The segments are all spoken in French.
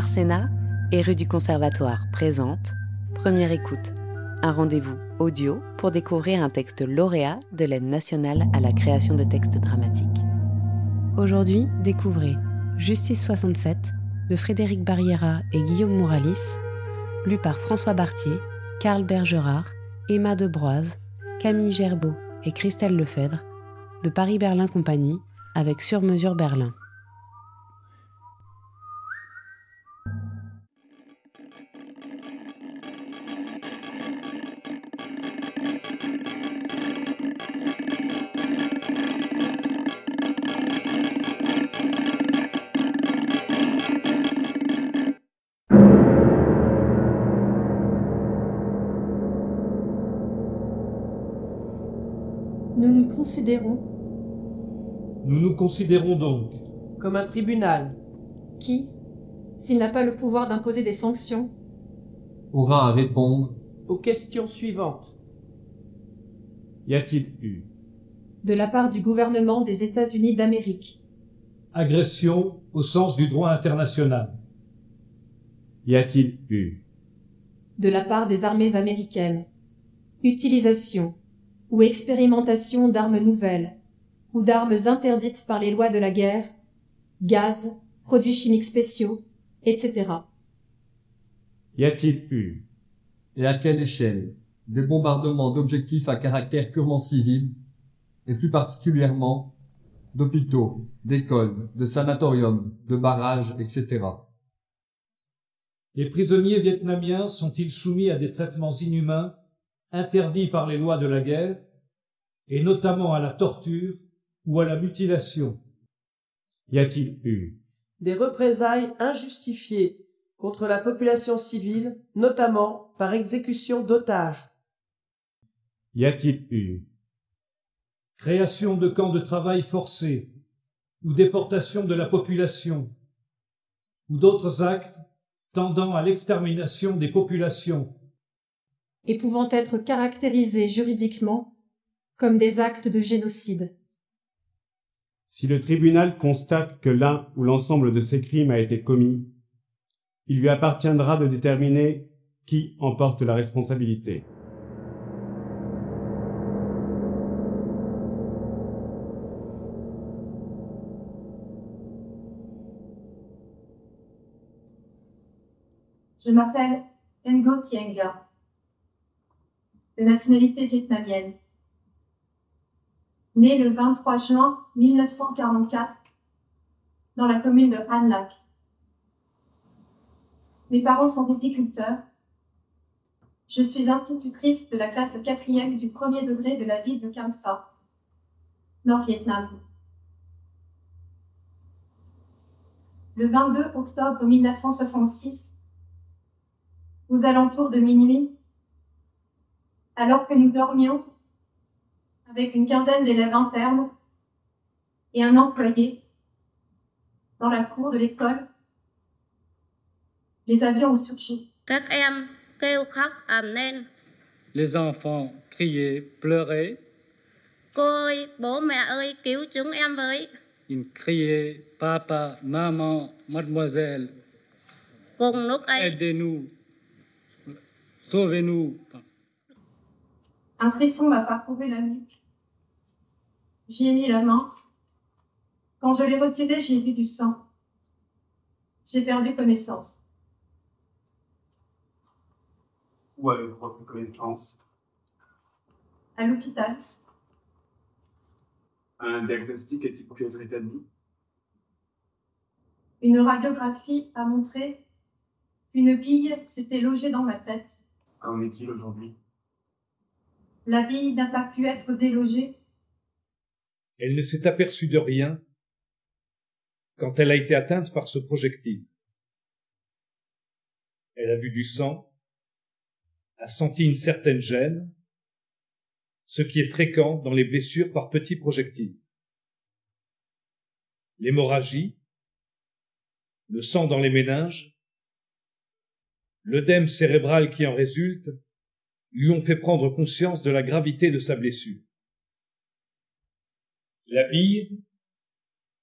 Arsena et rue du Conservatoire présente Première écoute, un rendez-vous audio pour découvrir un texte lauréat de l'aide nationale à la création de textes dramatiques. Aujourd'hui, découvrez Justice 67 de Frédéric Barriera et Guillaume Mouralis, lu par François Bartier, Karl Bergerard, Emma Debroise, Camille Gerbeau et Christelle Lefebvre, de Paris-Berlin Compagnie, avec Sur Mesure Berlin. Considérons Nous nous considérons donc comme un tribunal qui, s'il n'a pas le pouvoir d'imposer des sanctions, aura à répondre aux questions suivantes. Y a-t-il eu de la part du gouvernement des États-Unis d'Amérique, agression au sens du droit international. Y a-t-il eu de la part des armées américaines, utilisation ou expérimentation d'armes nouvelles ou d'armes interdites par les lois de la guerre, gaz, produits chimiques spéciaux, etc. Y a-t-il eu? Et à quelle échelle? Des bombardements d'objectifs à caractère purement civil et plus particulièrement d'hôpitaux, d'écoles, de sanatoriums, de barrages, etc. Les prisonniers vietnamiens sont-ils soumis à des traitements inhumains? Interdits par les lois de la guerre, et notamment à la torture ou à la mutilation Y a-t-il eu Des représailles injustifiées contre la population civile, notamment par exécution d'otages. Y a-t-il eu Création de camps de travail forcés ou déportation de la population ou d'autres actes tendant à l'extermination des populations et pouvant être caractérisés juridiquement comme des actes de génocide. Si le tribunal constate que l'un ou l'ensemble de ces crimes a été commis, il lui appartiendra de déterminer qui en porte la responsabilité. Je m'appelle Ngo Tienga, de nationalité vietnamienne. Né le 23 juin 1944 dans la commune de Han Lac. Mes parents sont viticulteurs. Je suis institutrice de la classe de quatrième du premier degré de la ville de Cam Pha, Nord-Vietnam. Le 22 octobre 1966, aux alentours de minuit, alors que nous dormions avec une quinzaine d'élèves internes et un employé dans la cour de l'école, les avions ont lên. Les enfants criaient, pleuraient. Cô ơi, bố mẹ ơi, cứu chúng em với. Ils criaient, papa, maman, mademoiselle, Cùng lúc ấy, aidez-nous, sauvez-nous. Un frisson m'a parcouru la nuque. J'y ai mis la main. Quand je l'ai retiré, j'ai vu du sang. J'ai perdu connaissance. Où avez-vous repris connaissance? À l'hôpital, Un diagnostic a-t-il pu être établi? Une radiographie a montré qu'une bille s'était logée dans ma tête. Qu'en est-il aujourd'hui? La bille n'a pas pu être délogée. Elle ne s'est aperçue de rien quand elle a été atteinte par ce projectile. Elle a vu du sang, a senti une certaine gêne, ce qui est fréquent dans les blessures par petits projectiles. L'hémorragie, le sang dans les méninges, l'œdème cérébral qui en résulte lui ont fait prendre conscience de la gravité de sa blessure. La bille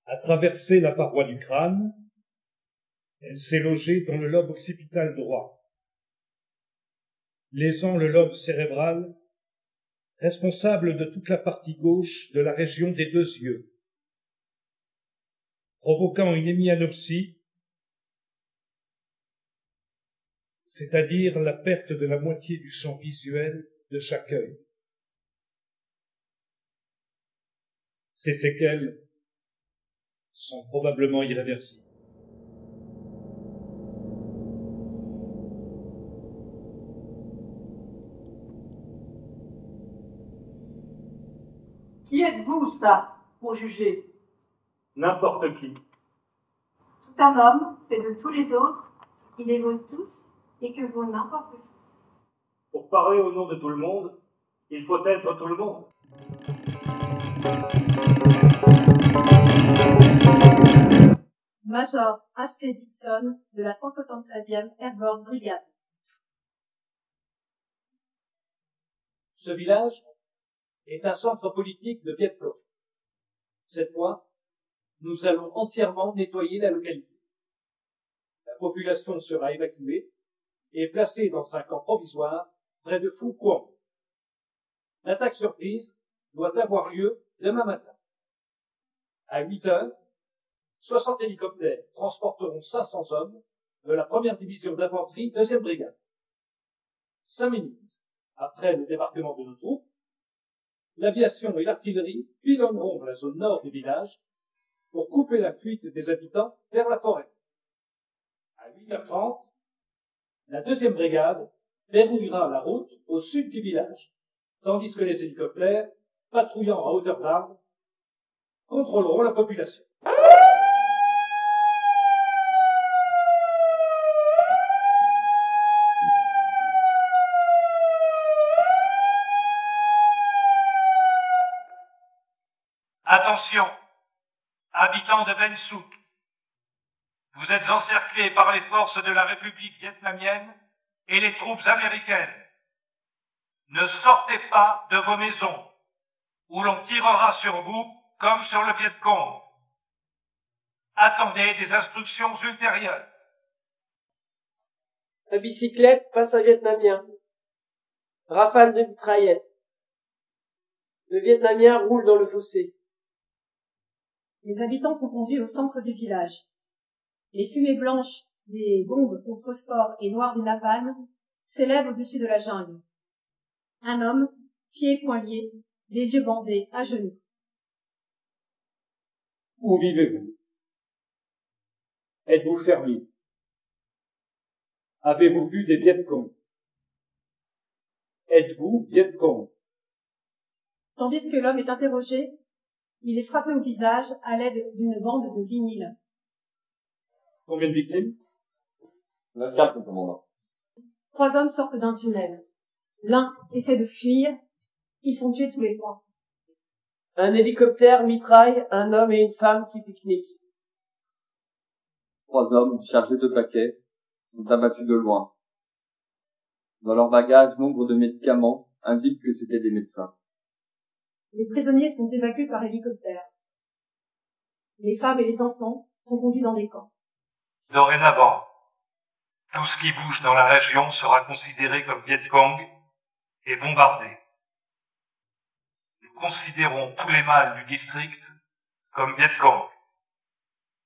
a traversé la paroi du crâne Elle s'est logée dans le lobe occipital droit, laissant le lobe cérébral responsable de toute la partie gauche de la région des deux yeux, provoquant une hémianopsie, c'est-à-dire la perte de la moitié du champ visuel de chaque œil. Ces séquelles sont probablement irréversibles. Qui êtes-vous, ça, pour juger? N'importe qui. Tout un homme fait de tous les autres, qui les vaut tous et que vaut n'importe qui. Pour parler au nom de tout le monde, il faut être tout le monde. Major A.C. Dixon de la 173e Airborne Brigade. Ce village est un centre politique de Vietcong. Cette fois, nous allons entièrement nettoyer la localité. La population sera évacuée et placée dans un camp provisoire près de Phu Quang. L'attaque surprise doit avoir lieu demain matin. À 8 heures, 60 hélicoptères transporteront 500 hommes de la première division d'infanterie, deuxième brigade. Cinq minutes après le débarquement de nos troupes, l'aviation et l'artillerie pilonneront la zone nord du village pour couper la fuite des habitants vers la forêt. À 8h30, la deuxième brigade verrouillera la route au sud du village, tandis que les hélicoptères, patrouillant à hauteur d'arbre, contrôleront la population. Attention, habitants de Ben Souk, vous êtes encerclés par les forces de la République vietnamienne et les troupes américaines. Ne sortez pas de vos maisons, où l'on tirera sur vous comme sur le Viet Cong. Attendez des instructions ultérieures. La bicyclette passe un Vietnamien. Rafale de mitraillette. Le Vietnamien roule dans le fossé. Les habitants sont conduits au centre du village. Les fumées blanches des bombes au phosphore et noires du napalm s'élèvent au-dessus de la jungle. Un homme, pieds et poings liés, les yeux bandés, à genoux. Où vivez-vous? Êtes-vous fermier? Avez-vous vu des Vietcong? Êtes-vous Vietcong? Tandis que l'homme est interrogé, il est frappé au visage à l'aide d'une bande de vinyle. Combien de victimes? 24, mon commandant. Trois hommes sortent d'un tunnel. L'un essaie de fuir. Ils sont tués tous les trois. Un hélicoptère mitraille un homme et une femme qui pique-niquent. Trois hommes chargés de paquets sont abattus de loin. Dans leur bagage, nombre de médicaments indiquent que c'étaient des médecins. Les prisonniers sont évacués par hélicoptère. Les femmes et les enfants sont conduits dans des camps. Dorénavant, tout ce qui bouge dans la région sera considéré comme Viet Cong et bombardé. Nous considérons tous les mâles du district comme Viet Cong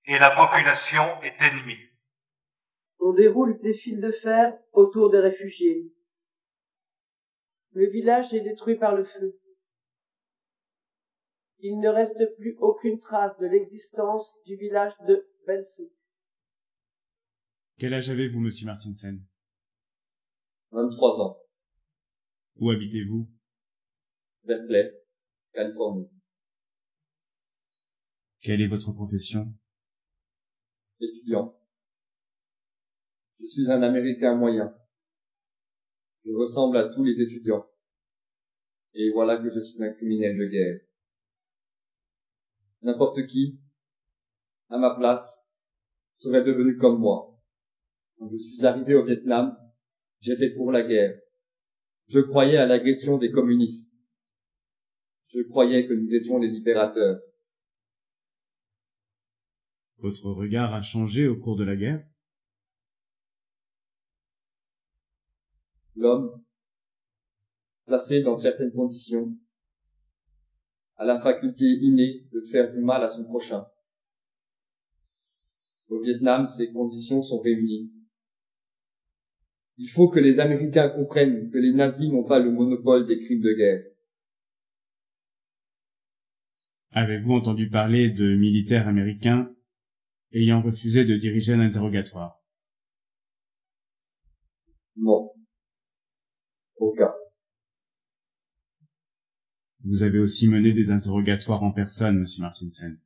et la population est ennemie. On déroule des fils de fer autour des réfugiés. Le village est détruit par le feu. Il ne reste plus aucune trace de l'existence du village de Bensouk. Quel âge avez-vous, monsieur Martinsen? 23 ans. Où habitez-vous? Berkeley, Californie. Quelle est votre profession? Étudiant. Je suis un Américain moyen. Je ressemble à tous les étudiants. Et voilà que je suis un criminel de guerre. N'importe qui, à ma place, serait devenu comme moi. Quand je suis arrivé au Vietnam, j'étais pour la guerre. Je croyais à l'agression des communistes. Je croyais que nous étions les libérateurs. Votre regard a changé au cours de la guerre? L'homme, placé dans certaines conditions, a la faculté innée de faire du mal à son prochain. Au Vietnam, ces conditions sont réunies. Il faut que les Américains comprennent que les nazis n'ont pas le monopole des crimes de guerre. Avez-vous entendu parler de militaires américains ayant refusé de diriger un interrogatoire? Non. Aucun. Vous avez aussi mené des interrogatoires en personne, monsieur Martinsen.